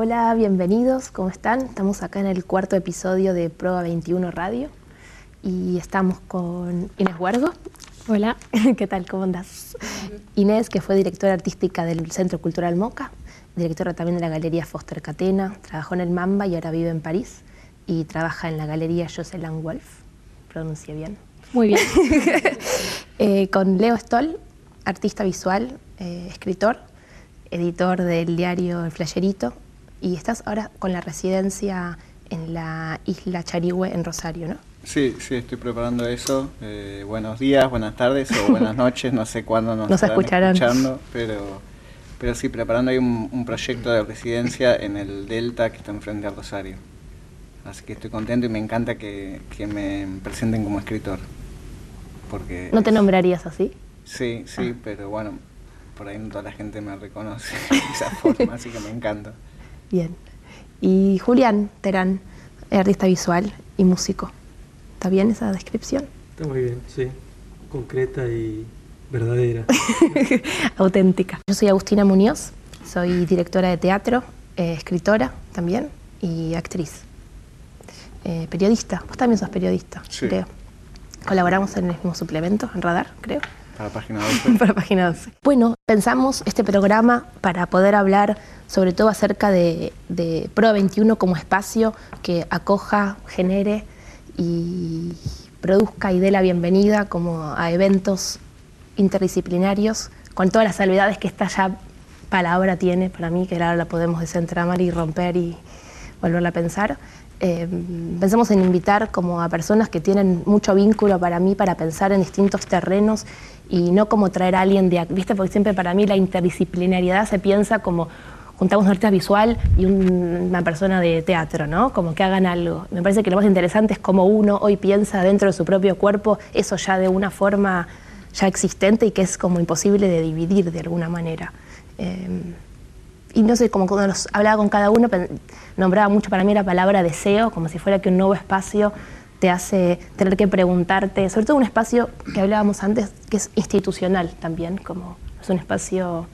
Hola, bienvenidos, ¿cómo están? Estamos acá en el cuarto episodio de Proa 21 Radio y estamos con Inés Huargo. Hola. ¿Qué tal? ¿Cómo andas? Inés, que fue directora artística del Centro Cultural Moca, directora también de la Galería Foster Catena, trabajó en el Mamba y ahora vive en París y trabaja en la Galería Jocelyn Wolf. Pronuncia bien. Muy bien. Eh, con Leo Stoll, artista visual, eh, escritor, editor del diario El Flayerito, y estás ahora con la residencia en la isla Charigüe en Rosario, ¿no? Sí, sí, estoy preparando eso. Eh, buenos días, buenas tardes o buenas noches, no sé cuándo nos, nos escucharán. escuchando, pero, pero sí, preparando ahí un, un, proyecto de residencia en el Delta que está enfrente a Rosario. Así que estoy contento y me encanta que, que me presenten como escritor. Porque ¿No te nombrarías así? Sí, sí, ah. pero bueno, por ahí no toda la gente me reconoce de esa forma, así que me encanta. Bien. Y Julián Terán, artista visual y músico. ¿Está bien esa descripción? Está muy bien, sí. Concreta y verdadera. Auténtica. Yo soy Agustina Muñoz, soy directora de teatro, eh, escritora también y actriz. Eh, periodista, vos también sos periodista, sí. creo. Colaboramos en el mismo suplemento, en Radar, creo. Para Página 12. para Página 12. Bueno, pensamos este programa para poder hablar sobre todo acerca de, de Pro 21 como espacio que acoja, genere y produzca y dé la bienvenida como a eventos interdisciplinarios con todas las salvedades que esta ya palabra tiene para mí, que ahora la podemos desentramar y romper y volverla a pensar. Eh, pensamos en invitar como a personas que tienen mucho vínculo para mí para pensar en distintos terrenos y no como traer a alguien de, viste, porque siempre para mí la interdisciplinariedad se piensa como juntamos un artista visual y un, una persona de teatro, ¿no? Como que hagan algo. Me parece que lo más interesante es cómo uno hoy piensa dentro de su propio cuerpo eso ya de una forma ya existente y que es como imposible de dividir de alguna manera. Eh, y no sé, como cuando nos hablaba con cada uno, nombraba mucho para mí la palabra deseo, como si fuera que un nuevo espacio te hace tener que preguntarte, sobre todo un espacio que hablábamos antes, que es institucional también, como es un espacio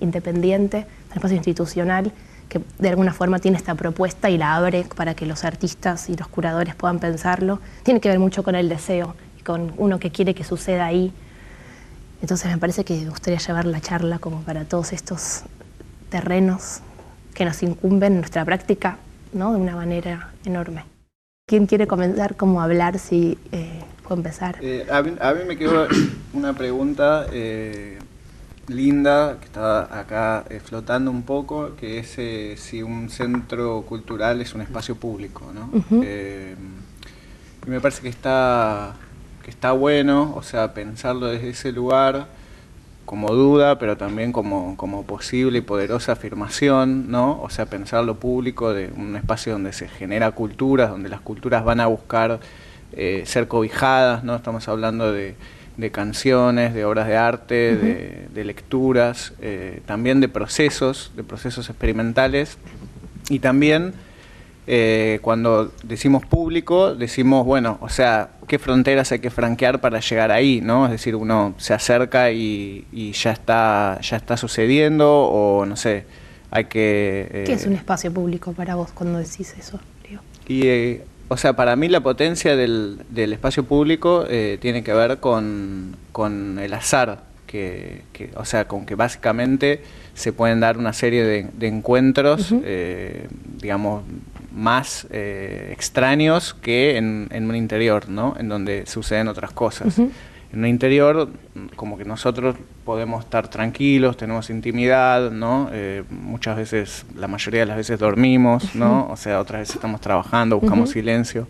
independiente, un espacio institucional que de alguna forma tiene esta propuesta y la abre para que los artistas y los curadores puedan pensarlo. Tiene que ver mucho con el deseo y con uno que quiere que suceda ahí. Entonces me parece que me gustaría llevar la charla como para todos estos terrenos que nos incumben en nuestra práctica ¿no? de una manera enorme. ¿Quién quiere comenzar como a hablar? Si eh, empezar. Eh, a, mí, a, mí, me quedó una pregunta eh, linda que está acá eh, flotando un poco, que es eh, si un centro cultural es un espacio público. ¿no? Uh -huh. y me parece que está, que está bueno, o sea, pensarlo desde ese lugar como duda, pero también como, como posible y poderosa afirmación, ¿no? O sea, pensar lo público de un espacio donde se genera culturas, donde las culturas van a buscar eh, ser cobijadas, ¿no? Estamos hablando de, de canciones, de obras de arte, uh -huh. de, de, lecturas, eh, también de procesos, de procesos experimentales y también eh, cuando decimos público, decimos, bueno, o sea, qué fronteras hay que franquear para llegar ahí, ¿no? Es decir, uno se acerca y, y ya está ya está sucediendo o no sé, hay que... Eh, ¿Qué es un espacio público para vos cuando decís eso? Y, eh, o sea, para mí la potencia del, del espacio público eh, tiene que ver con, con el azar, que, que, o sea, con que básicamente se pueden dar una serie de, de encuentros, uh -huh. digamos, más eh, extraños que en, en, un interior, ¿no? En donde suceden otras cosas. Uh -huh. En un interior, como que nosotros podemos estar tranquilos, tenemos intimidad, ¿no? Eh, muchas veces, la mayoría de las veces dormimos, ¿no? Uh -huh. O sea, otras veces estamos trabajando, buscamos uh -huh. silencio.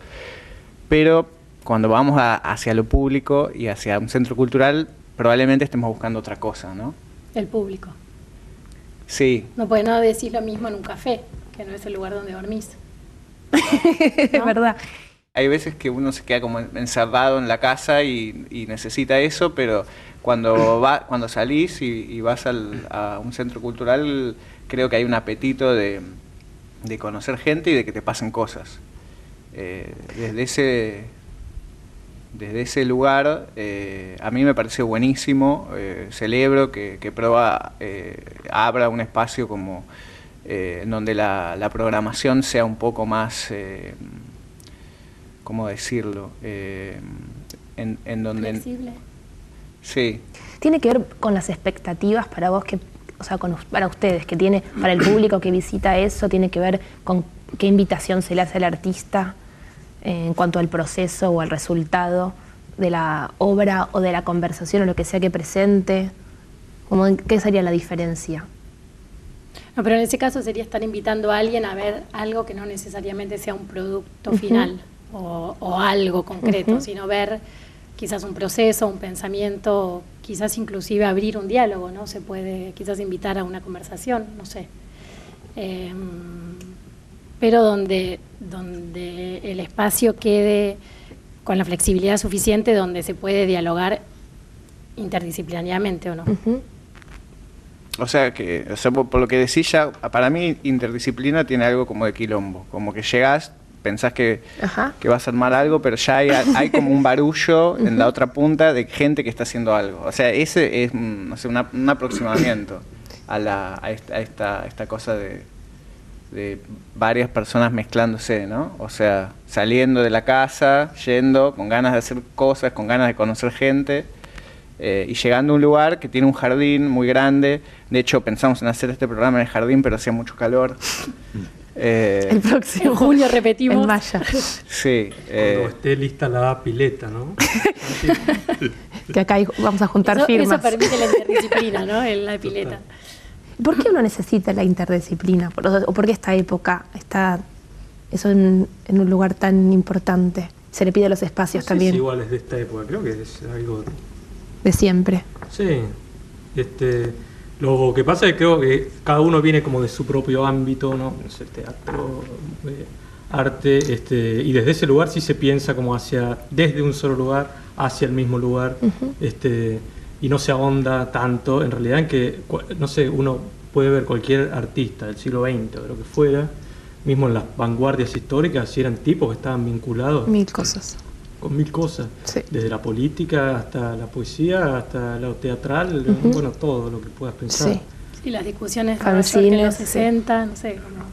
Pero cuando vamos a, hacia lo público y hacia un centro cultural, probablemente estemos buscando otra cosa, ¿no? El público. Sí. No puede nada decir lo mismo en un café, que no es el lugar donde dormís. Es verdad. Hay veces que uno se queda como encerrado en la casa y, y necesita eso, pero cuando va, cuando salís y, y vas al, a un centro cultural, creo que hay un apetito de, de conocer gente y de que te pasen cosas. Eh, desde ese desde ese lugar eh, a mí me parece buenísimo, eh, celebro que, que Proba eh, abra un espacio como en donde la, la, programación sea un poco más, ¿cómo decirlo? Eh, en, en, donde... Flexible. Sí. Tiene que ver con las expectativas para vos que o sea, con, para ustedes, que tiene, para el público que visita eso, tiene que ver con qué invitación se le hace al artista en cuanto al proceso o al resultado de la obra o de la conversación o lo que sea que presente? Como, ¿Qué sería la diferencia? No, pero en ese caso sería estar invitando a alguien a ver algo que no necesariamente sea un producto final o, o, algo concreto, uh -huh. sino ver quizás un proceso, un pensamiento, quizás inclusive abrir un diálogo, ¿no? Se puede quizás invitar a una conversación, no sé. Eh, pero donde, donde el espacio quede con la flexibilidad suficiente, donde se puede dialogar interdisciplinariamente o no. Uh -huh. O sea, que o sea, por, por, lo que decís ya, para mí interdisciplina tiene algo como de quilombo, como que llegás, pensás que, que vas a armar algo, pero ya hay, hay como un barullo en la otra punta de gente que está haciendo algo. O sea, ese es no sé, una, un aproximamiento a, la, a, esta, a esta, esta cosa de, de varias personas mezclándose, ¿no? O sea, saliendo de la casa, yendo, con ganas de hacer cosas, con ganas de conocer gente, eh, y llegando a un lugar que tiene un jardín muy grande. De hecho, pensamos en hacer este programa en el jardín, pero hacía mucho calor. Eh, el próximo en junio repetimos. En Maya. Sí. Eh, Cuando esté lista la pileta, ¿no? que acá vamos a juntar eso, firmas. Eso permite la interdisciplina, ¿no? En la pileta. ¿Por qué uno necesita la interdisciplina? ¿O por qué esta época está eso en, en un lugar tan importante? Se le pide a los espacios no sé también. Si igual es de esta época, creo que es algo de siempre. Sí. Este, lo que pasa es que creo que cada uno viene como de su propio ámbito, ¿no? no sé, teatro, eh, arte, este, y desde ese lugar sí se piensa como hacia, desde un solo lugar, hacia el mismo lugar, uh -huh. este, y no se ahonda tanto, en realidad, en que, no sé, uno puede ver cualquier artista del siglo XX o de lo que fuera, mismo en las vanguardias históricas, si eran tipos que estaban vinculados. Mil cosas. Con mil cosas, sí. desde la política hasta la poesía, hasta lo teatral, uh -huh. bueno, todo lo que puedas pensar. Sí, sí las discusiones en los 60, sí. no sé, como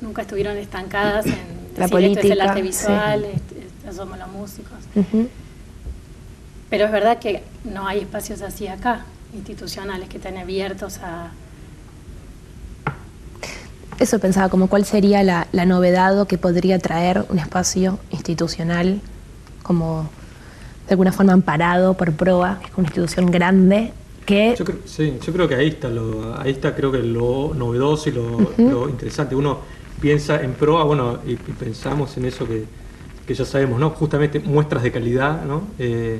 nunca estuvieron estancadas en la decir, política, esto es el arte visual, sí. esto, somos los músicos. Uh -huh. Pero es verdad que no hay espacios así acá, institucionales, que estén abiertos a, eso pensaba, como cuál sería la, la, novedad que podría traer un espacio institucional como de alguna forma amparado por PROA, que es una institución grande que... Yo creo, sí, yo creo que ahí está, lo, ahí está creo que lo novedoso y lo, uh -huh. lo interesante. Uno piensa en PROA, bueno, y, y, pensamos en eso que, que ya sabemos, ¿no? Justamente muestras de calidad, ¿no? Eh,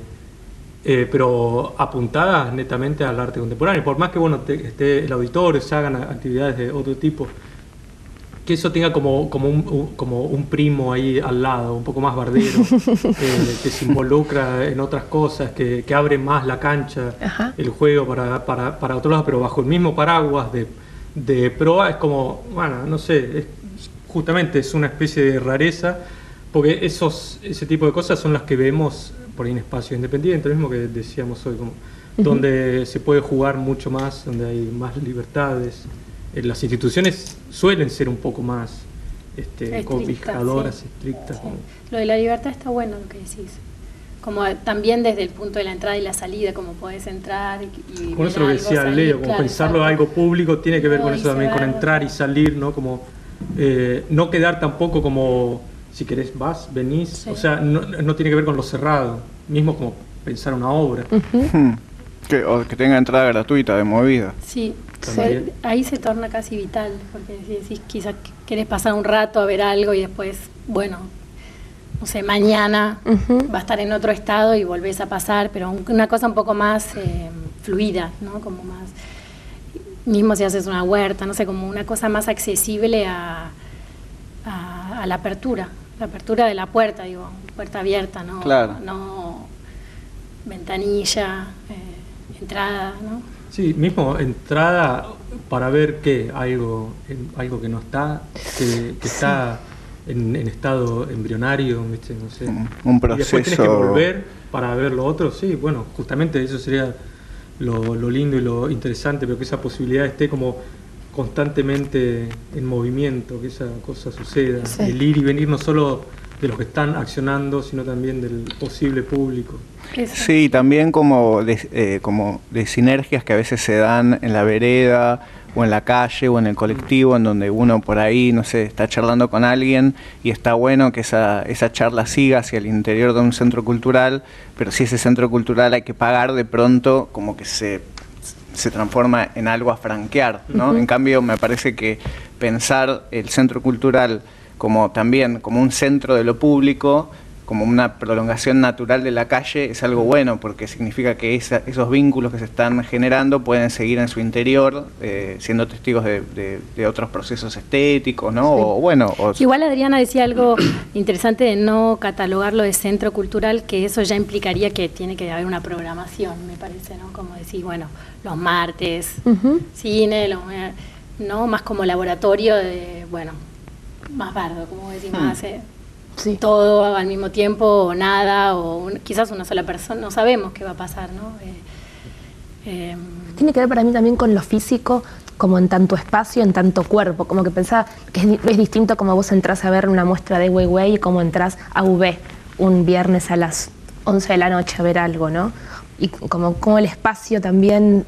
eh, pero apuntadas netamente al arte contemporáneo. Por más que bueno te, esté el auditorio, se hagan actividades de otro tipo, que eso tenga como, como, un, como un primo ahí al lado, un poco más bardero, eh, que se involucra en otras cosas, que, que abre más la cancha, Ajá. el juego para, para, para otro lado, pero bajo el mismo paraguas de, de proa es como, bueno, no sé, es, justamente es una especie de rareza, porque esos, ese tipo de cosas son las que vemos por ahí en espacios independientes, lo mismo que decíamos hoy, como, uh -huh. donde se puede jugar mucho más, donde hay más libertades. Eh, las instituciones suelen ser un poco más este, cobijadoras, sí. estrictas. Sí. Lo de la libertad está bueno lo que decís. Como también desde el punto de la entrada y la salida, como podés entrar y, Con eso lo que decía salir, Leo, como claro, pensarlo exacto. algo público tiene que ver No, con eso también, con entrar y salir, ¿no? Como eh, no quedar tampoco como si querés vas, venís, Sí. o sea, no, no tiene que ver con lo cerrado, mismo como pensar una obra. Hmm. Que, o que tenga entrada gratuita de movida. Sí, También. ahí se torna casi vital, porque si decís quizás querés pasar un rato a ver algo y después, bueno, no sé, mañana va a estar en otro estado y volvés a pasar, pero un- una cosa un poco más eh, fluida, ¿no? Como más, mismo si haces una huerta, no sé, como una cosa más accesible a, a, a la apertura, la apertura de la puerta, digo, puerta abierta, ¿no? Claro. No ventanilla, eh, entrada, ¿no? Sí, mismo entrada para ver que algo, algo que no está, que, que está en, en estado embrionario, ¿viste? no sé. Un- un Y después tenés que proceso- volver para ver lo otro, sí, bueno, justamente eso sería lo, lo lindo y lo interesante, pero que esa posibilidad esté como constantemente en movimiento, que esa cosa suceda, el ir y venir no solo de los que están accionando, sino también del posible público. Sí, también como de, eh, como de sinergias que a veces se dan en la vereda o en la calle o en el colectivo, en donde uno por ahí, no sé, está charlando con alguien y está bueno que esa, esa charla siga hacia el interior de un centro cultural, pero si ese centro cultural hay que pagar de pronto, como que se, se transforma en algo a franquear, ¿no? En cambio, me parece que pensar el centro cultural como también como un centro de lo público, como una prolongación natural de la calle, es algo bueno, porque significa que esos vínculos que se están generando pueden seguir en su interior, eh, siendo testigos de, otros procesos estéticos, ¿no? O, bueno, Igual Adriana decía algo interesante de no catalogarlo de centro cultural, que eso ya implicaría que tiene que haber una programación, me parece, ¿no? Como decir, bueno, los martes, cine, ¿no? Más como laboratorio de, bueno, más bardo, como decimos, mm. hace todo al mismo tiempo o nada, o quizás una sola persona, no sabemos qué va a pasar, ¿no? Eh, em, Tiene que ver para mí también con lo físico, como en tanto espacio, en tanto cuerpo, como que pensaba que es, distinto como vos entras a ver una muestra de Weiwei y como entras a V un viernes a las 11 de la noche a ver algo, ¿no? Y como, como el espacio también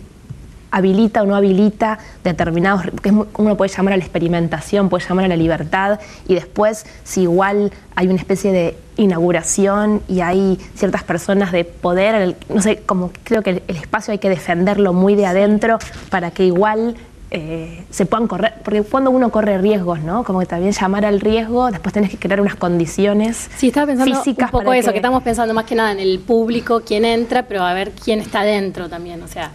habilita o no habilita determinados, que uno puede llamar a la experimentación, puede llamar a la libertad, y después si igual hay una especie de inauguración y hay ciertas personas de poder, no sé, como creo que el, espacio hay que defenderlo muy de adentro para que igual eh, se puedan correr, porque cuando uno corre riesgos, ¿no? Como que también llamar al riesgo, después tenés que crear unas condiciones sí, estaba pensando físicas. Un poco eso, que... que estamos pensando más que nada en el público, quién entra, pero a ver quién está dentro también, o sea,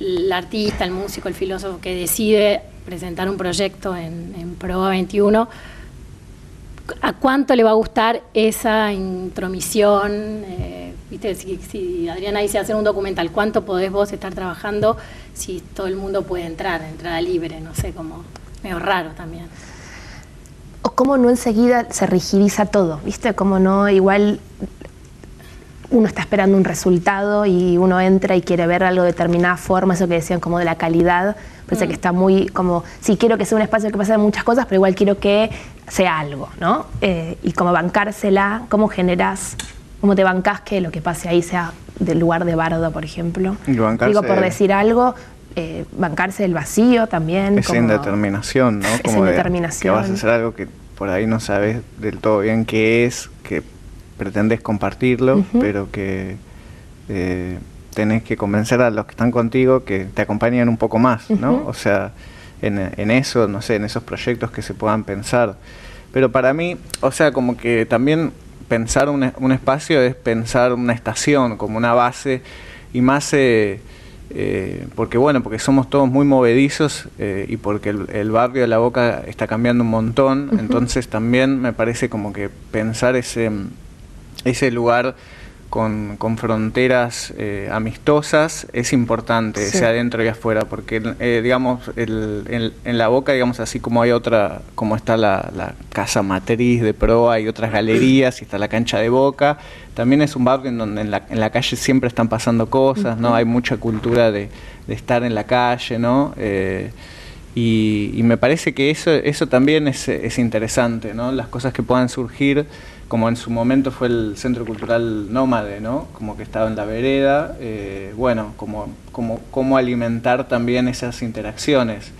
el artista, el músico, el filósofo que decide presentar un proyecto en, en Proa 21, ¿a cuánto le va a gustar esa intromisión? Eh, ¿viste? Si, Adriana dice hacer un documental, ¿cuánto podés vos estar trabajando si todo el mundo puede entrar, entrada libre? No sé, como medio raro también. O cómo no enseguida se rigidiza todo, ¿viste? Como no, igual uno está esperando un resultado y uno entra y quiere ver algo de determinada forma, eso que decían como de la calidad, parece que mm. está muy como, sí quiero que sea un espacio que pase muchas cosas, pero igual quiero que sea algo, ¿no? Eh, y como bancársela, cómo generas, cómo te bancás que lo que pase ahí sea del lugar de bardo, por ejemplo. Digo, por decir algo, eh, bancarse el vacío también. Esa indeterminación, ¿no? Como indeterminación. que vas a hacer algo que por ahí no sabes del todo bien qué es, que pretendes compartirlo, pero que eh, tenés que convencer a los que están contigo que te acompañen un poco más, ¿no? O sea, en, eso, no sé, en esos proyectos que se puedan pensar. Pero para mí, o sea, como que también pensar un, un espacio es pensar una estación como una base y más... Eh, eh, porque bueno, porque somos todos muy movedizos y porque el, barrio de la Boca está cambiando un montón, entonces también me parece como que pensar ese, ese lugar con, con fronteras eh, amistosas es importante, sea adentro y afuera, porque eh, digamos, el, en, la boca, digamos, así como hay otra, como está la, casa matriz de proa, hay otras galerías y está la cancha de boca, también es un barrio en donde en la, en la calle siempre están pasando cosas, ¿no? Hay mucha cultura de, estar en la calle, ¿no? Eh, y, y, me parece que eso, eso también es, es interesante, ¿no? Las cosas que puedan surgir como en su momento fue el Centro Cultural Nómade, ¿no? Como que estaba en la vereda, eh, bueno, como, como, cómo alimentar también esas interacciones.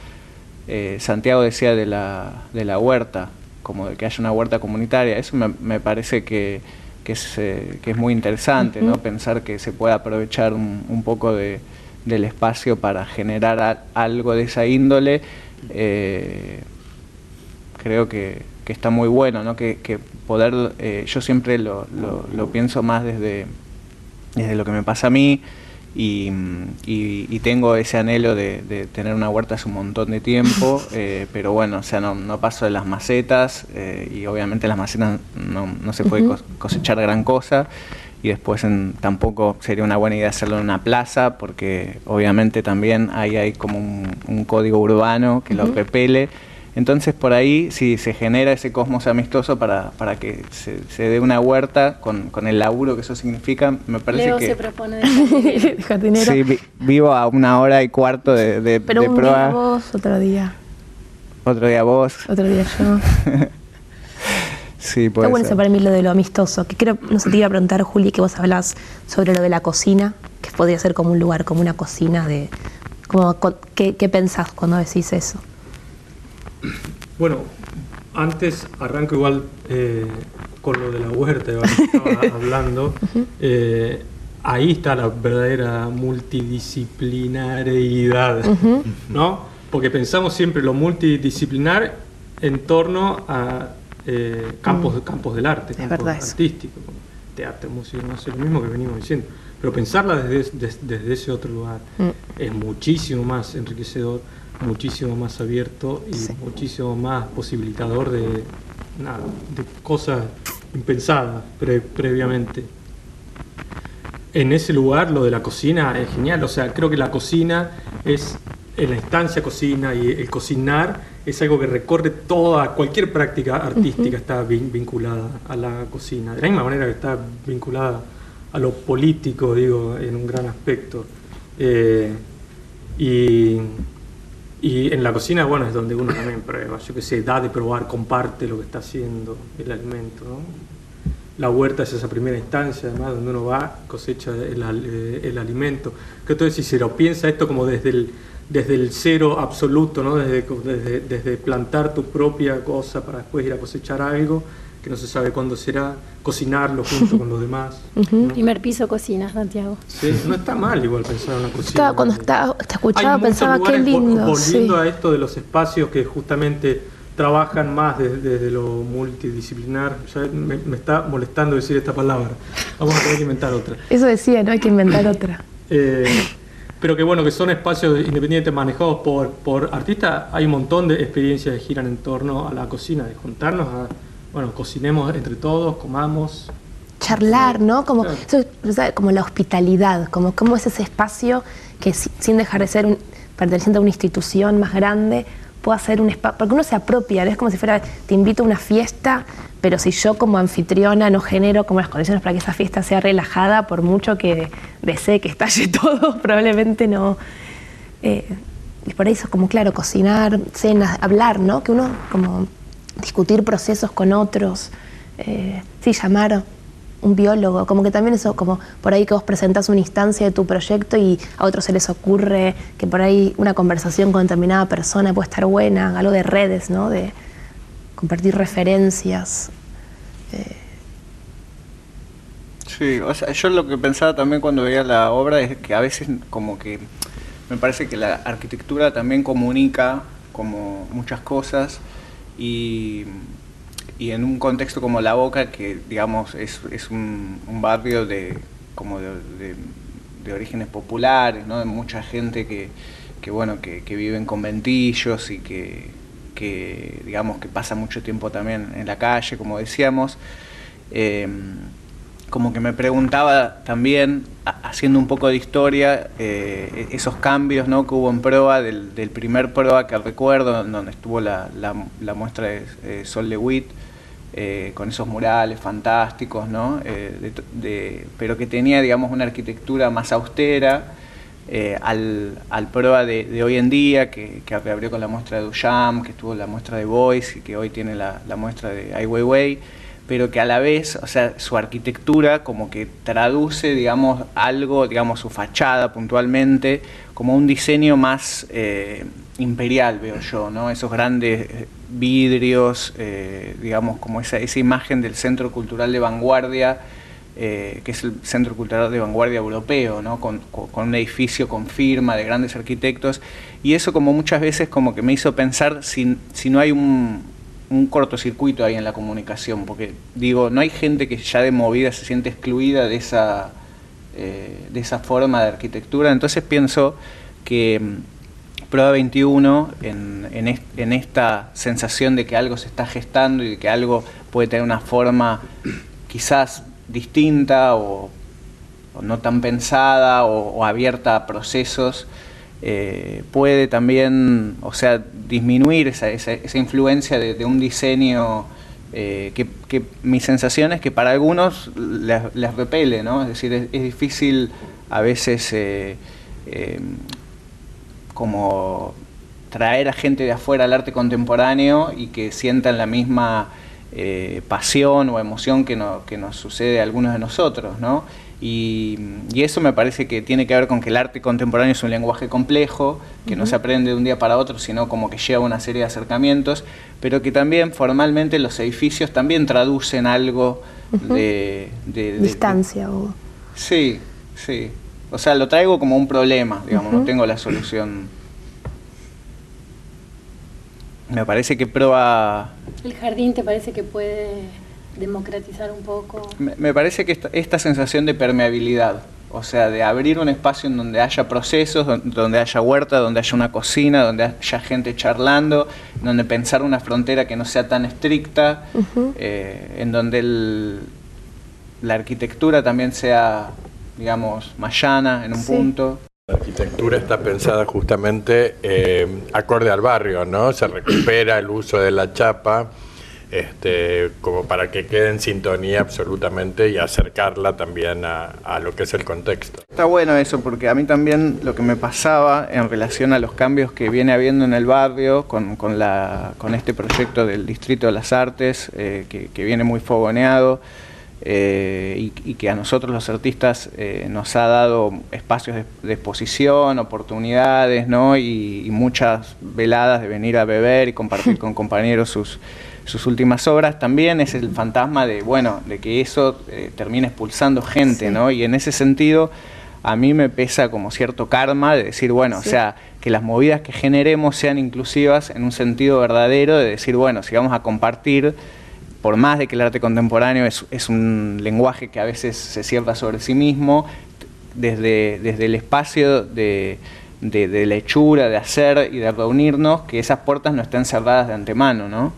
Eh, Santiago decía de la, de la huerta, como de que haya una huerta comunitaria, eso me, me parece que, que, es, eh, que es muy interesante, ¿no? Pensar que se puede aprovechar un, un poco de, del espacio para generar algo de esa índole, creo que que está muy bueno, ¿no? que, que poder, eh, yo siempre lo, lo, pienso más desde, desde lo que me pasa a mí y, y, tengo ese anhelo de, tener una huerta hace un montón de tiempo, eh, pero bueno, o sea, no, no paso de las macetas eh, y obviamente las macetas no, no se puede cosechar gran cosa y después tampoco sería una buena idea hacerlo en una plaza porque obviamente también ahí hay como un, código urbano que lo repele Entonces por ahí sí se genera ese cosmos amistoso para, para que se, se dé una huerta con, con, el laburo que eso significa. Me parece Leo que... se propone de jardinero. Sí, vi, vivo a una hora y cuarto de, de, Pero de un proa. día vos, otro día. Otro día vos. Otro día yo. sí, puede Está bueno ser. eso para mí lo de lo amistoso. Que creo, no sé, te iba a preguntar, Juli, que vos hablás sobre lo de la cocina, que podría ser como un lugar, como una cocina de. Como, co- ¿qué, ¿Qué pensás cuando decís eso? Bueno, antes arranco igual eh, con lo de la huerta, estaba hablando. Eh, ahí está la verdadera multidisciplinariedad, ¿no? Porque pensamos siempre lo multidisciplinar en torno a eh, campos, campos del arte, campos artísticos, teatro, música, no sé, lo mismo que venimos diciendo. Pero pensarla desde, des- desde ese otro lugar Mm. es muchísimo más enriquecedor, muchísimo más abierto y Sí. muchísimo más posibilitador de, nada, de cosas impensadas pre- previamente. En ese lugar lo de la cocina es genial, o sea, creo que la cocina es, en la instancia cocina y el cocinar es algo que recorre toda, cualquier práctica artística está vin- vinculada a la cocina, de la misma manera que está vinculada a lo político, digo, en un gran aspecto. Eh, y, y en la cocina, bueno, es donde uno también prueba, yo qué sé, da de probar, comparte lo que está haciendo el alimento, ¿no? La huerta es esa primera instancia, además, donde uno va, cosecha el, eh, el alimento. Entonces, si se lo piensa esto como desde el, desde el cero absoluto, ¿no? desde, desde, desde plantar tu propia cosa para después ir a cosechar algo, que no se sabe cuándo será, cocinarlo junto con los demás. ¿no? Primer piso cocina, Santiago. Sí, no está mal igual pensar en una cocina. Estaba- cuando estaba- te escuchaba Hay pensaba qué lindo. Volviendo sí. a esto de los espacios que justamente trabajan más desde, desde lo multidisciplinar, ya me, me está molestando decir esta palabra. Vamos a tener que inventar otra. Eso decía, no hay que inventar otra. Eh, pero que bueno, que son espacios independientes manejados por, por artistas. Hay un montón de experiencias que giran en torno a la cocina, de juntarnos a, bueno, cocinemos entre todos, comamos. charlar, ¿no? Como, Claro. como la hospitalidad, como cómo es ese espacio que si- sin dejar de ser un, perteneciente a una institución más grande, pueda ser un espacio, porque uno se apropia, ¿no? es como si fuera, te invito a una fiesta, pero si yo como anfitriona no genero como las condiciones para que esa fiesta sea relajada, por mucho que desee que estalle todo, probablemente no. Eh, y por eso, como claro, cocinar, cenas, hablar, ¿no? Que uno, como discutir procesos con otros, eh, sí, llamar un biólogo, como que también eso, como por ahí que vos presentás una instancia de tu proyecto y a otros se les ocurre que por ahí una conversación con determinada persona puede estar buena, algo de redes, ¿no? De compartir referencias. Sí, o sea, yo lo que pensaba también cuando veía la obra es que a veces como que me parece que la arquitectura también comunica como muchas cosas y, y en un contexto como La Boca, que digamos es, un, barrio de como de, orígenes populares, ¿no? de mucha gente que, que bueno, que, que vive en conventillos y que, que digamos que pasa mucho tiempo también en la calle, como decíamos. Em, como que me preguntaba también, ha- haciendo un poco de historia, eh, esos cambios ¿no? que hubo en proa, del, del primer proa que recuerdo, donde estuvo la, la- muestra de eh, Sol Lewitt, eh, con esos murales fantásticos, ¿no? Eh, de pero que tenía, digamos, una arquitectura más austera, al, al proa de, de hoy en día, que, que reabrió con la muestra de Duchamp, que estuvo la muestra de Boyce y que hoy tiene la, la muestra de Ai Weiwei, pero que a la vez, o sea, su arquitectura como que traduce, digamos, algo, digamos, su fachada puntualmente, como un diseño más eh, imperial, veo yo, ¿no? Esos grandes eh, vidrios, eh, digamos, como esa, esa imagen del centro cultural de vanguardia, que es el Centro Cultural de Vanguardia Europeo, ¿no? con- con un edificio con firma de grandes arquitectos, y eso como muchas veces como que me hizo pensar si, si no hay un, un cortocircuito ahí en la comunicación, porque digo, no hay gente que ya de movida se siente excluida de esa, eh, de esa forma de arquitectura, entonces pienso que mm, Prueba 21, en, en, est- en esta sensación de que algo se está gestando y de que algo puede tener una forma quizás distinta o, no tan pensada o abierta a procesos, eh, puede también, o sea, disminuir esa, esa, influencia de, un diseño eh, que, mi sensación es que para algunos les, repele, ¿no? Es decir, es, difícil a veces eh, como traer a gente de afuera al arte contemporáneo y que sientan la misma pasión o emoción que, que nos sucede a algunos de nosotros, ¿no? Y, eso me parece que tiene que ver con que el arte contemporáneo es un lenguaje complejo, que no se aprende de un día para otro, sino como que lleva una serie de acercamientos, pero que también formalmente los edificios también traducen algo de, Distancia. o... Sí, sí. O sea, lo traigo como un problema, digamos, no tengo la solución. Me parece que prueba... ¿El jardín te parece que puede democratizar un poco. Me, parece que esta, sensación de permeabilidad, o sea, de abrir un espacio en donde haya procesos, donde haya huerta, donde haya una cocina, donde haya gente charlando, donde pensar una frontera que no sea tan estricta, eh, en donde la arquitectura también sea, digamos, más llana en un punto. La arquitectura está pensada justamente eh, acorde al barrio, ¿no? Se recupera el uso de la chapa este, como para que quede en sintonía absolutamente y acercarla también a, lo que es el contexto. Está bueno eso, porque a mí también lo que me pasaba en relación a los cambios que viene habiendo en el barrio con, con, la, con este proyecto del Distrito de las Artes, eh, que, viene muy fogoneado. Eh, y, que a nosotros los artistas eh, nos ha dado espacios de, exposición, oportunidades, ¿no? Y, y, muchas veladas de venir a beber y compartir con compañeros sus, sus últimas obras, también es el fantasma de, bueno, de que eso eh, termina expulsando gente, ¿no? Y en ese sentido, a mí me pesa como cierto karma de decir, bueno, o sea, que las movidas que generemos sean inclusivas en un sentido verdadero, de decir, bueno, si vamos a compartir, por más de que el arte contemporáneo es, es un lenguaje que a veces se cierra sobre sí mismo, desde, desde el espacio de, de, de, lechura, de hacer y de reunirnos, que esas puertas no estén cerradas de antemano, ¿no?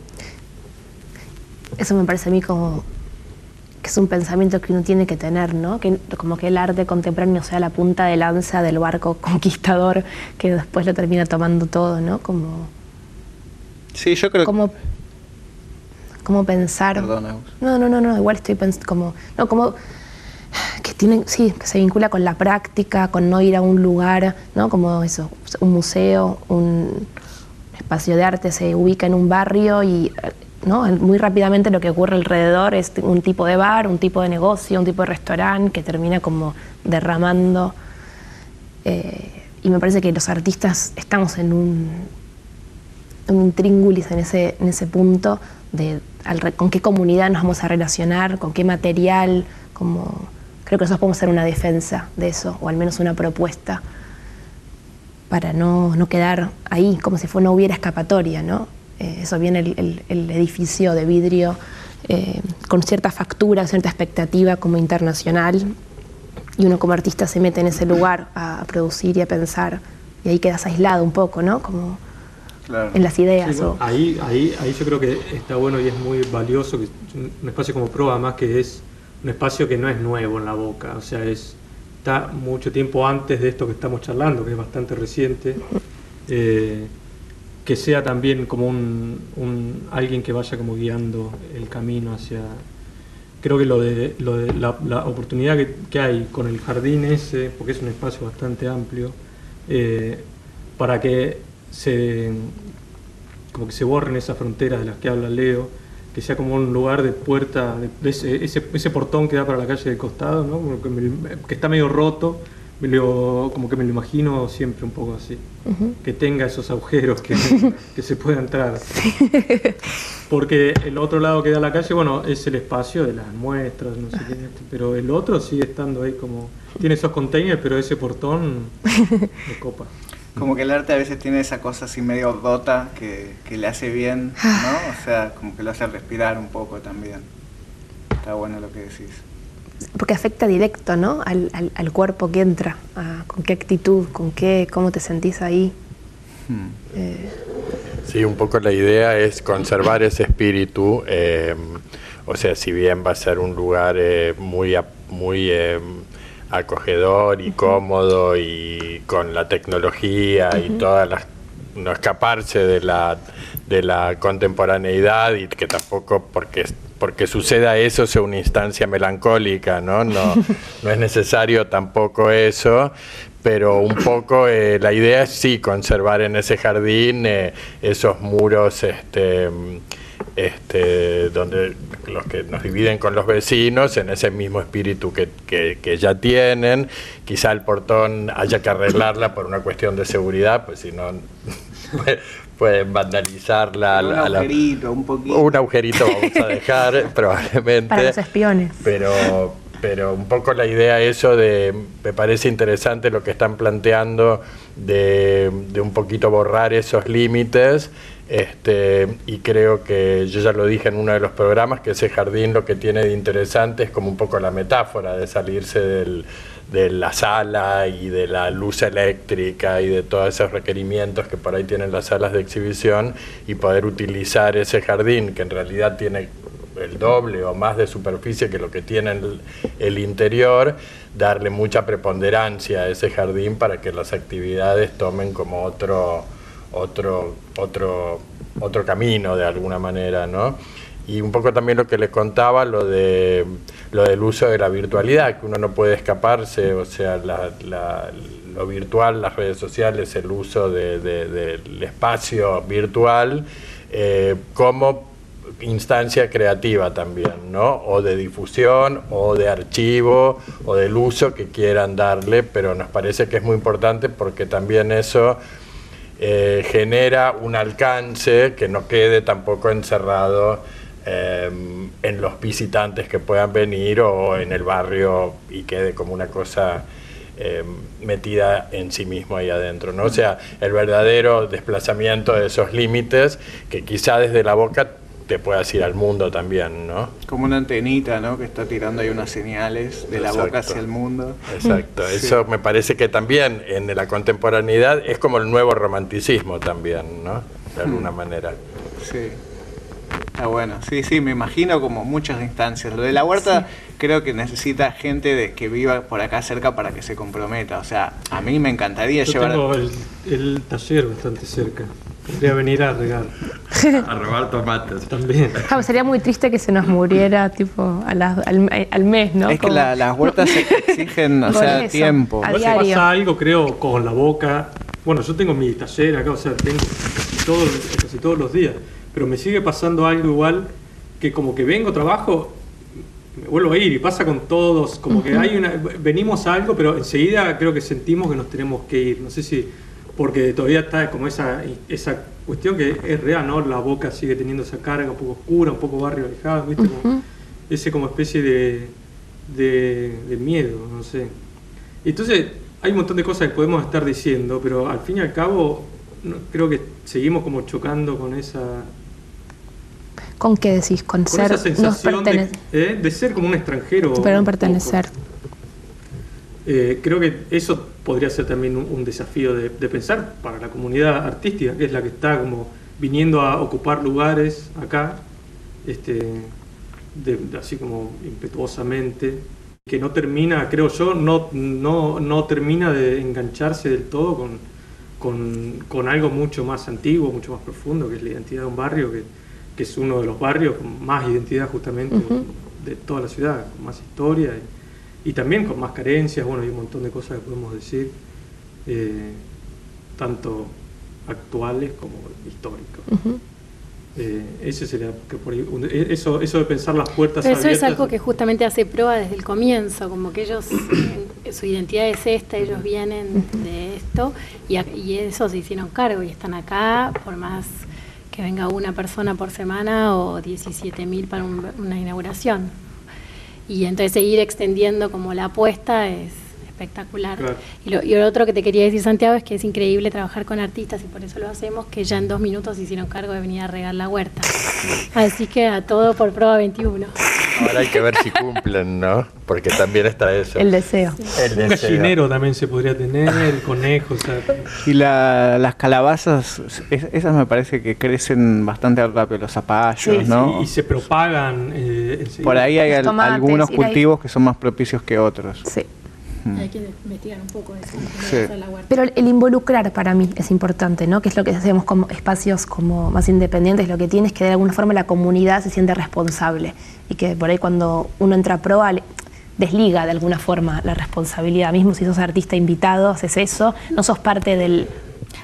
Eso me parece a mí como que es un pensamiento que uno tiene que tener, ¿no? Que, como que el arte contemporáneo sea la punta de lanza del barco conquistador que después lo termina tomando todo, ¿no? Como... Sí, yo creo como, como pensar... Perdona. No, no, no, no, igual estoy pensando como... No, como que tiene, sí, que se vincula con la práctica, con no ir a un lugar, ¿no? Como eso, un museo, un espacio de arte se ubica en un barrio y muy rápidamente lo que ocurre alrededor es un tipo de bar, un tipo de negocio, un tipo de restaurante que termina como derramando. Eh, y me parece que los artistas estamos en un, un intríngulis en ese, en ese punto de con qué comunidad nos vamos a relacionar, con qué material, como creo que nosotros podemos hacer una defensa de eso, o al menos una propuesta, para no, no quedar ahí, como si no hubiera escapatoria, ¿no? Eh, eso viene el, edificio de vidrio eh, con cierta factura, cierta expectativa como internacional, y uno como artista se mete en ese lugar a, producir y a pensar, y ahí quedas aislado un poco, ¿no? Como en las ideas. ahí, ahí, ahí yo creo que está bueno y es muy valioso, que un espacio como Pro, además que es un espacio que no es nuevo en la boca, o sea, es, está mucho tiempo antes de esto que estamos charlando, que es bastante reciente. Eh, que sea también como un, alguien que vaya como guiando el camino hacia creo que lo de, de la, oportunidad que, hay con el jardín ese porque es un espacio bastante amplio eh, para que se como que se borren esas fronteras de las que habla Leo que sea como un lugar de puerta de, ese, ese, portón que da para la calle del costado ¿no? que está medio roto como que me lo imagino siempre un poco así, que tenga esos agujeros que, que se pueda entrar. Porque el otro lado que da la calle, bueno, es el espacio de las muestras, no sé qué, pero el otro sigue estando ahí como, tiene esos containers, pero ese portón me copa. Como que el arte a veces tiene esa cosa así medio rota que, que le hace bien, ¿no? O sea, como que lo hace respirar un poco también. Está bueno lo que decís porque afecta directo ¿no? al, al, cuerpo que entra, con qué actitud, con qué, cómo te sentís ahí. Hmm. Eh. Sí, un poco la idea es conservar ese espíritu, eh, o sea, si bien va a ser un lugar eh, muy, muy acogedor y cómodo y con la tecnología y todas las no escaparse de la de la contemporaneidad y que tampoco porque porque suceda eso sea una instancia melancólica, ¿no? No, no es necesario tampoco eso, pero un poco eh, la idea es sí conservar en ese jardín eh, esos muros este, este, donde los que nos dividen con los vecinos en ese mismo espíritu que, que, ya tienen. Quizá el portón haya que arreglarla por una cuestión de seguridad, pues si no pueden vandalizarla. Un agujerito, un poquito. Un agujerito vamos a dejar, probablemente. Para los espiones. Pero, pero un poco la idea eso de, me parece interesante lo que están planteando de, de un poquito borrar esos límites. Este, y creo que yo ya lo dije en uno de los programas, que ese jardín lo que tiene de interesante es como un poco la metáfora de salirse del, de la sala y de la luz eléctrica y de todos esos requerimientos que por ahí tienen las salas de exhibición y poder utilizar ese jardín que en realidad tiene el doble o más de superficie que lo que tiene el, interior, darle mucha preponderancia a ese jardín para que las actividades tomen como otro, otro, otro, otro camino de alguna manera, ¿no? Y un poco también lo que les contaba, lo, de, lo del uso de la virtualidad, que uno no puede escaparse, o sea, lo virtual, las redes sociales, el uso del espacio virtual, eh, como instancia creativa también, ¿no? O de difusión, o de archivo, o del uso que quieran darle, pero nos parece que es muy importante porque también eso eh, genera un alcance que no quede tampoco encerrado em, en los visitantes que puedan venir o en el barrio y quede como una cosa em, metida en sí mismo ahí adentro, ¿no? O sea, el verdadero desplazamiento de esos límites que quizá desde la boca te puedas ir al mundo también, ¿no? Como una antenita, ¿no? Que está tirando ahí unas señales de la boca hacia el mundo. Exacto, eso me parece que también en la contemporaneidad es como el nuevo romanticismo también, ¿no? De alguna hmm. manera. Sí. Está bueno, sí, sí, me imagino como muchas instancias. Lo de la huerta creo que necesita gente de que viva por acá cerca para que se comprometa. O sea, a mí me encantaría Yo llevar... Tengo el, el taller bastante cerca. Podría venir a regar. A robar tomates. También. sería muy triste que se nos muriera tipo al, mes, ¿no? Es que las huertas exigen, o sea, tiempo. A diario. pasa algo, creo, con la boca. Bueno, yo tengo mi taller acá, o sea, tengo casi, casi todos los días. Pero me sigue pasando algo igual que como que vengo, trabajo, me vuelvo a ir y pasa con todos, como que hay una, venimos a algo, pero enseguida creo que sentimos que nos tenemos que ir. No sé si porque todavía está como esa, esa cuestión que es real, ¿no? La boca sigue teniendo esa carga un poco oscura, un poco barrio alejado, ¿viste? ese como especie de, de, miedo, no sé. Entonces, hay un montón de cosas que podemos estar diciendo, pero al fin y al cabo, creo que seguimos como chocando con esa... ¿Con qué decís? Con, ser... Esa sensación ¿eh? de, ser como un extranjero. Pero no pertenecer. Eh, creo que eso podría ser también un, desafío de, pensar para la comunidad artística, que es la que está como viniendo a ocupar lugares acá, este, así como impetuosamente, que no termina, creo yo, no, no, no termina de engancharse del todo con, con, algo mucho más antiguo, mucho más profundo, que es la identidad de un barrio, que, que es uno de los barrios con más identidad justamente de toda la ciudad, con más historia. Y, y también con más carencias, bueno, hay un montón de cosas que podemos decir, eh, tanto actuales como históricas. Eh, ese sería que por e, eso, eso de pensar las puertas Pero Eso es algo que justamente hace prueba desde el comienzo, como que ellos, su identidad es esta, ellos vienen de esto y, y eso se hicieron cargo y están acá, por más que venga una persona por semana o 17.000 para una inauguración. Y entonces seguir extendiendo como la apuesta es espectacular. Y, lo, y, lo, otro que te quería decir, Santiago, es que es increíble trabajar con artistas y por eso lo hacemos, que ya en dos minutos hicieron cargo de venir a regar la huerta. Así que a todo por prueba 21. Ahora hay que ver si cumplen, ¿no? Porque también está eso. El deseo. Un gallinero también se podría tener, el conejo. Y las calabazas, esas me parece que crecen bastante rápido, los zapallos, ¿no? y se propagan. Eh, Por ahí hay algunos cultivos que son más propicios que otros. Sí. Hay que investigar un poco eso. Sí. la. Pero el involucrar para mí es importante, ¿no? Que es lo que hacemos como espacios como más independientes, lo que tiene es que de alguna forma la comunidad se siente responsable y que por ahí cuando uno entra a proa desliga de alguna forma la responsabilidad, mismo si sos artista invitado, haces eso, no sos parte del...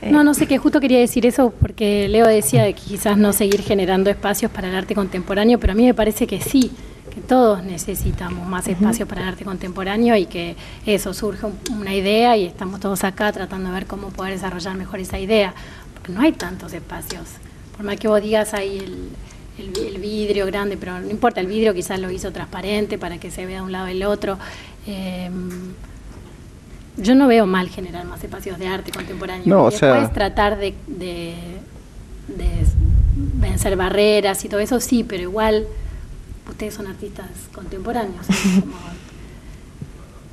eh, No, no sé, que justo quería decir eso porque Leo decía de que quizás no seguir generando espacios para el arte contemporáneo, pero a mí me parece que sí, que todos necesitamos más espacios para el arte contemporáneo y que eso surge un- una idea y estamos todos acá tratando de ver cómo poder desarrollar mejor esa idea, porque no hay tantos espacios. Por más que vos digas ahí el, el vi- el vidrio grande, pero no importa, el vidrio quizás lo hizo transparente para que se vea de un lado el otro. Eh, yo no veo mal generar más espacios de arte contemporáneo. No, y o sea- después tratar de, de, de vencer barreras y todo eso, sí, pero igual ustedes son artistas contemporáneos.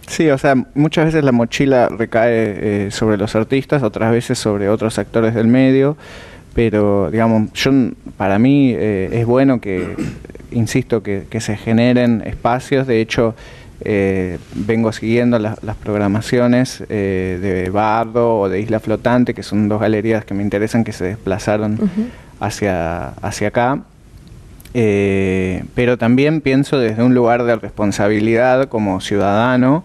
Sí, o sea, muchas veces la mochila recae eh, sobre los artistas, otras veces sobre otros actores del medio, pero digamos, yo para mí eh, es bueno que, insisto, que, que se generen espacios, de hecho eh, vengo siguiendo la- las programaciones eh, de Bardo o de Isla Flotante, que son dos galerías que me interesan que se desplazaron hacia, hacia acá. Eh, pero también pienso desde un lugar de responsabilidad como ciudadano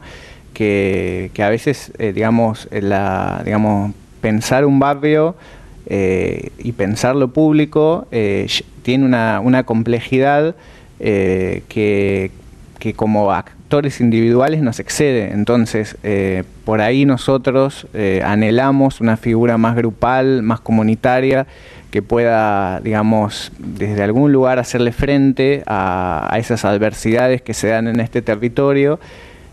que, que a veces, eh, digamos, eh, la, digamos, pensar un barrio eh, y pensar lo público tiene una, una complejidad que, que como actores individuales nos excede. Entonces, por ahí nosotros anhelamos una figura más grupal, más comunitaria, que pueda, digamos, desde algún lugar hacerle frente a, a esas adversidades que se dan en este territorio.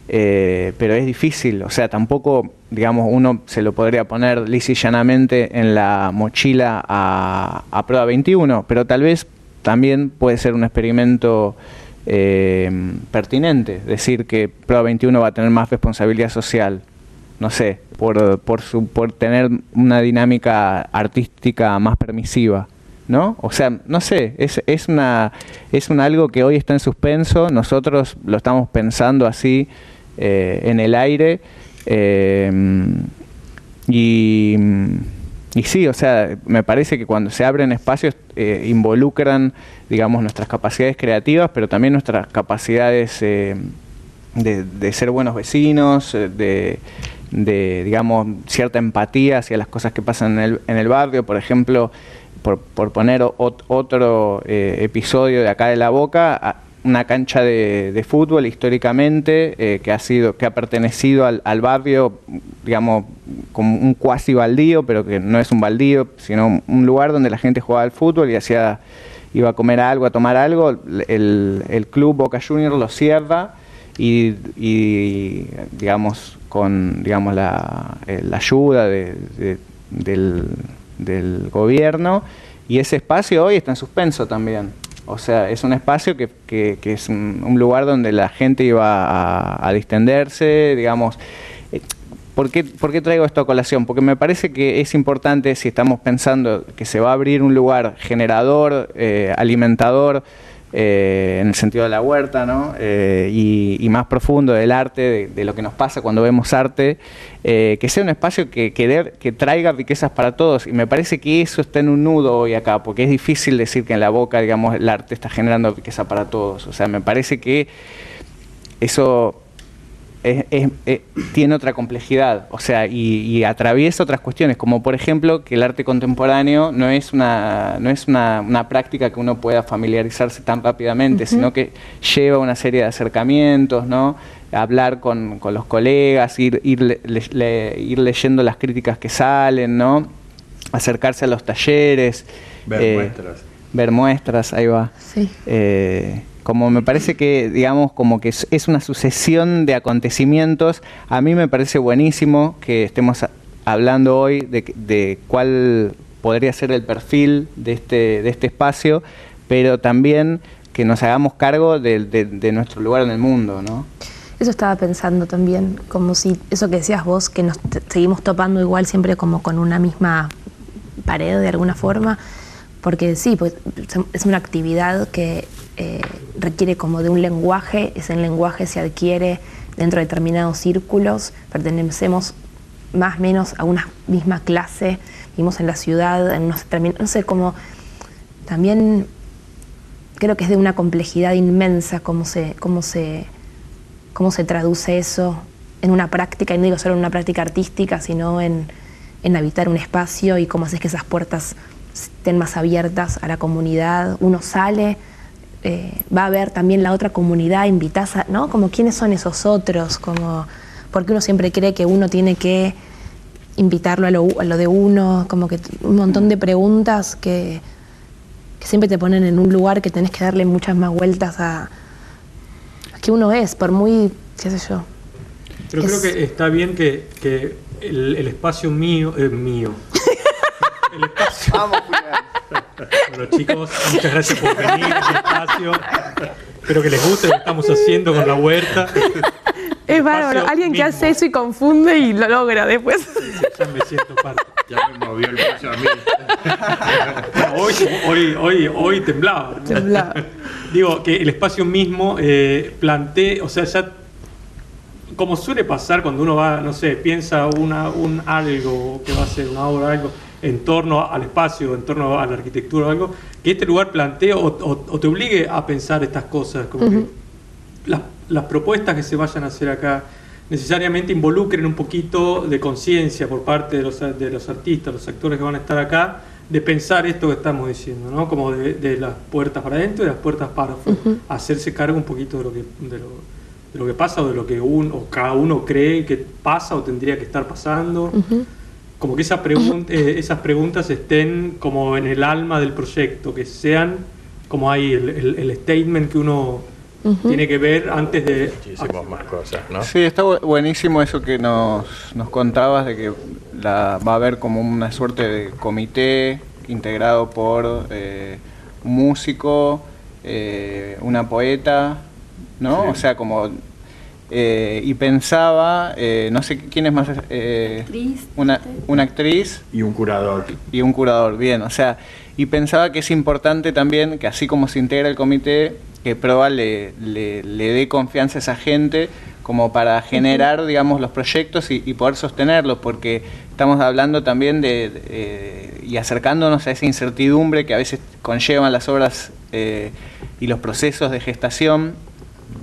eh, pero es difícil, o sea, tampoco, digamos, uno se lo podría poner lisa en la mochila a, a prueba 21, pero tal vez también puede ser un experimento eh, pertinente, decir que prueba 21 va a tener más responsabilidad social, no sé, por, por, su, por tener una dinámica artística más permisiva. ¿No? O sea, no sé, es, es, una, es un algo que hoy está en suspenso, nosotros lo estamos pensando así eh, en el aire eh, y, y sí, o sea, me parece que cuando se abren espacios eh, involucran, digamos, nuestras capacidades creativas, pero también nuestras capacidades eh, de, de ser buenos vecinos, eh, de, de, digamos, cierta empatía hacia las cosas que pasan en el, en el barrio. Por ejemplo, por, poner ot- otro eh, episodio de acá de la boca, una cancha de, de fútbol históricamente eh, que ha sido, que ha pertenecido al, barrio, digamos, como un cuasi baldío, pero que no es un baldío, sino un lugar donde la gente jugaba al fútbol y hacía, iba a comer algo, a tomar algo. El, el club Boca Junior lo cierra y, y, digamos con digamos la, eh, ayuda de- de- del, gobierno. Y ese espacio hoy está en suspenso también. O sea es un espacio que, que- es un, lugar donde la gente iba a, a distenderse digamos. Eh, ¿Por qué, por qué traigo esto a colación? Porque me parece que es importante si estamos pensando que se va a abrir un lugar generador, eh, alimentador, eh, en el sentido de la huerta, ¿no? Eh, y, más profundo del arte, de, lo que nos pasa cuando vemos arte, eh, que sea un espacio que, que traiga riquezas para todos. Y me parece que eso está en un nudo hoy acá, porque es difícil decir que en la boca, digamos, el arte está generando riqueza para todos. O sea, me parece que eso es- es- es- tiene otra complejidad, o sea, y, y atraviesa otras cuestiones, como por ejemplo que el arte contemporáneo no es una, no es una, una práctica que uno pueda familiarizarse tan rápidamente, sino que lleva una serie de acercamientos, ¿no? hablar con, con los colegas, ir, ir, le- ir leyendo las críticas que salen, ¿no? acercarse a los talleres. Ver eh, muestras. Ver muestras, ahí va. Sí. Eh, como me parece que, digamos, como que es, una sucesión de acontecimientos, a mí me parece buenísimo que estemos hablando hoy de, de cuál podría ser el perfil de este, de este espacio, pero también que nos hagamos cargo de, de- nuestro lugar en el mundo, ¿no? Eso estaba pensando también, como si eso que decías vos, que nos seguimos topando igual siempre como con una misma pared de alguna forma, porque sí, pues, es una actividad que eh, requiere como de un lenguaje, ese lenguaje se adquiere dentro de determinados círculos, pertenecemos más o menos a una misma clase, vivimos en la ciudad, en unos no sé cómo, también creo que es de una complejidad inmensa cómo se, cómo se, cómo se traduce eso en una práctica, y no digo solo en una práctica artística, sino en, en habitar un espacio y cómo haces que esas puertas estén más abiertas a la comunidad. Uno sale, eh, va a ver también la otra comunidad, invitas a, ¿no? Como quiénes son esos otros, como porque uno siempre cree que uno tiene que invitarlo a lo, a lo de uno, como que un montón de preguntas que, que, siempre te ponen en un lugar que tenés que darle muchas más vueltas a, a que uno es, por muy, qué sé yo. Pero es, creo que está bien que, que el, el, espacio mío, eh, mío. el espacio. Vamos, Bueno, chicos, muchas gracias por venir al espacio. Espero que les guste lo que estamos haciendo con la huerta. Es bárbaro, alguien que hace eso y confunde y lo logra después. Ya me siento parte. Ya me movió el paso a mí. hoy, hoy, hoy, hoy temblaba. Temblaba. Digo que el espacio mismo eh, plantea, o sea, ya como suele pasar cuando uno va, no sé, piensa una, un algo que va a ser una obra, algo en torno al espacio, en torno a la arquitectura o algo, que este lugar plantee o, o, o te obligue a pensar estas cosas, como uh -huh. que las, las, propuestas que se vayan a hacer acá necesariamente involucren un poquito de conciencia por parte de los, de los artistas, los actores que van a estar acá, de pensar esto que estamos diciendo, ¿no? Como de, de las puertas para adentro y las puertas para afuera, uh -huh. hacerse cargo un poquito de lo que... De lo, de lo que pasa o de lo que uno, o cada uno cree que pasa o tendría que estar pasando. Uh -huh. Como que esa pregun eh, esas preguntas estén como en el alma del proyecto, que sean como ahí el, el, el statement que uno uh -huh. tiene que ver antes de... Muchísimas más cosas, ¿no? Sí, está buenísimo eso que nos, nos contabas de que la, va a haber como una suerte de comité integrado por eh, un músico, eh, una poeta, ¿no? Sí. O sea, como... Eh, y pensaba, eh, no sé quién es más... Eh, actriz, una, una actriz. Y un curador. Y un curador, bien. O sea, y pensaba que es importante también que así como se integra el comité, que Proa le, le, le dé confianza a esa gente como para generar, digamos, los proyectos y, y, poder sostenerlos, porque estamos hablando también de, de eh, y acercándonos a esa incertidumbre que a veces conllevan las obras eh, y los procesos de gestación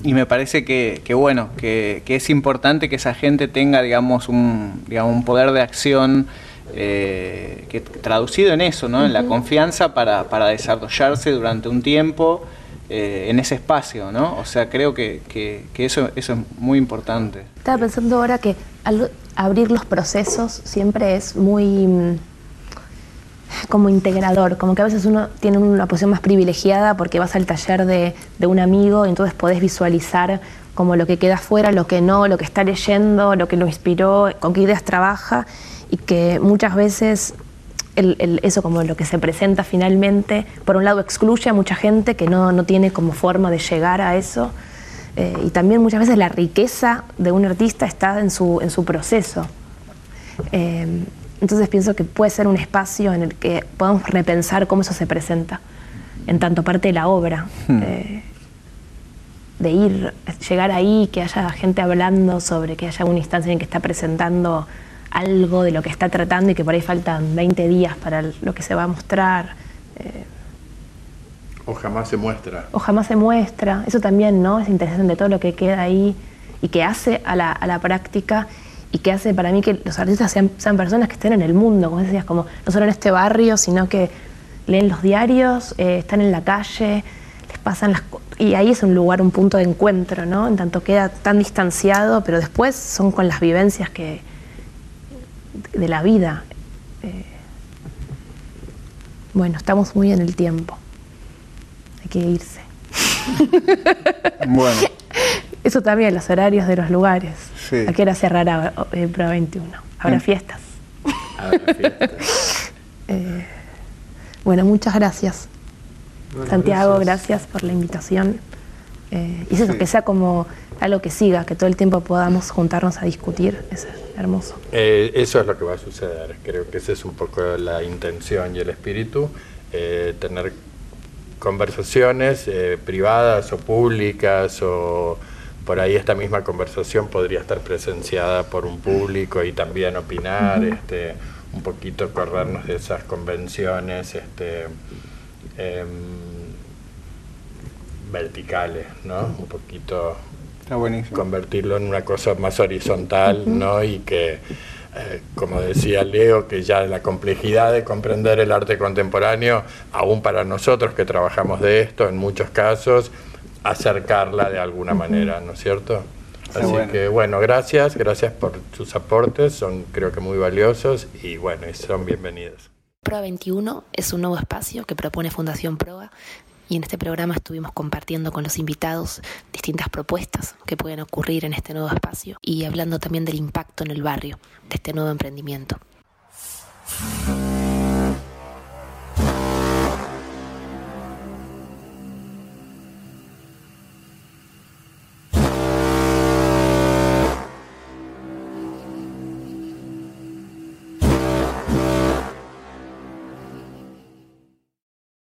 y me parece que, que bueno, que, que, es importante que esa gente tenga, digamos, un, digamos, un poder de acción eh, que, traducido en eso, ¿no? Uh -huh. En la confianza para, para, desarrollarse durante un tiempo eh, en ese espacio, ¿no? O sea, creo que, que, eso, eso es muy importante. Estaba pensando ahora que al abrir los procesos siempre es muy como integrador, como que a veces uno tiene una posición más privilegiada porque vas al taller de, de, un amigo y entonces podés visualizar como lo que queda afuera, lo que no, lo que está leyendo, lo que lo inspiró, con qué ideas trabaja y que muchas veces eso como lo que se presenta finalmente, por un lado excluye a mucha gente que no, no tiene como forma de llegar a eso eh, y también muchas veces la riqueza de un artista está en su, en su proceso. Eh, entonces pienso que puede ser un espacio en el que podamos repensar cómo eso se presenta, en tanto parte de la obra. Hmm. Eh, de ir, llegar ahí, que haya gente hablando sobre, que haya una instancia en que está presentando algo de lo que está tratando y que por ahí faltan 20 días para lo que se va a mostrar. Eh, o jamás se muestra. O jamás se muestra. Eso también, ¿no? Es interesante todo lo que queda ahí y que hace a la, a la práctica y que hace para mí que los artistas sean, sean, personas que estén en el mundo, como decías, como no solo en este barrio, sino que leen los diarios, eh, están en la calle, les pasan las y ahí es un lugar, un punto de encuentro, ¿no? En tanto queda tan distanciado, pero después son con las vivencias que de la vida. Eh, bueno, estamos muy en el tiempo. Hay que irse. Bueno. Eso también, los horarios de los lugares. Sí. ¿A qué hora cerrará eh, Pro 21? ¿Habrá Mm. fiestas? Habrá fiestas. Eh, bueno, muchas gracias. Bueno, Santiago, gracias. por la invitación. Eh, y es eso, Sí. que sea como algo que siga, que todo el tiempo podamos juntarnos a discutir. Es hermoso. Eh, eso es lo que va a suceder. Creo que esa es un poco la intención y el espíritu. eh, tener conversaciones eh, privadas o públicas o por ahí esta misma conversación podría estar presenciada por un público y también opinar, este, un poquito corrernos de esas convenciones este, em, verticales, ¿no? Un poquito convertirlo en una cosa más horizontal, ¿no? Y que eh, como decía Leo, que ya la complejidad de comprender el arte contemporáneo, aún para nosotros que trabajamos de esto, en muchos casos, acercarla de alguna manera, ¿no es cierto? Así que bueno, gracias, gracias por sus aportes, son creo que muy valiosos y bueno, son bienvenidos. Proa 21 es un nuevo espacio que propone Fundación Proa y en este programa estuvimos compartiendo con los invitados distintas propuestas que pueden ocurrir en este nuevo espacio y hablando también del impacto en el barrio de este nuevo emprendimiento.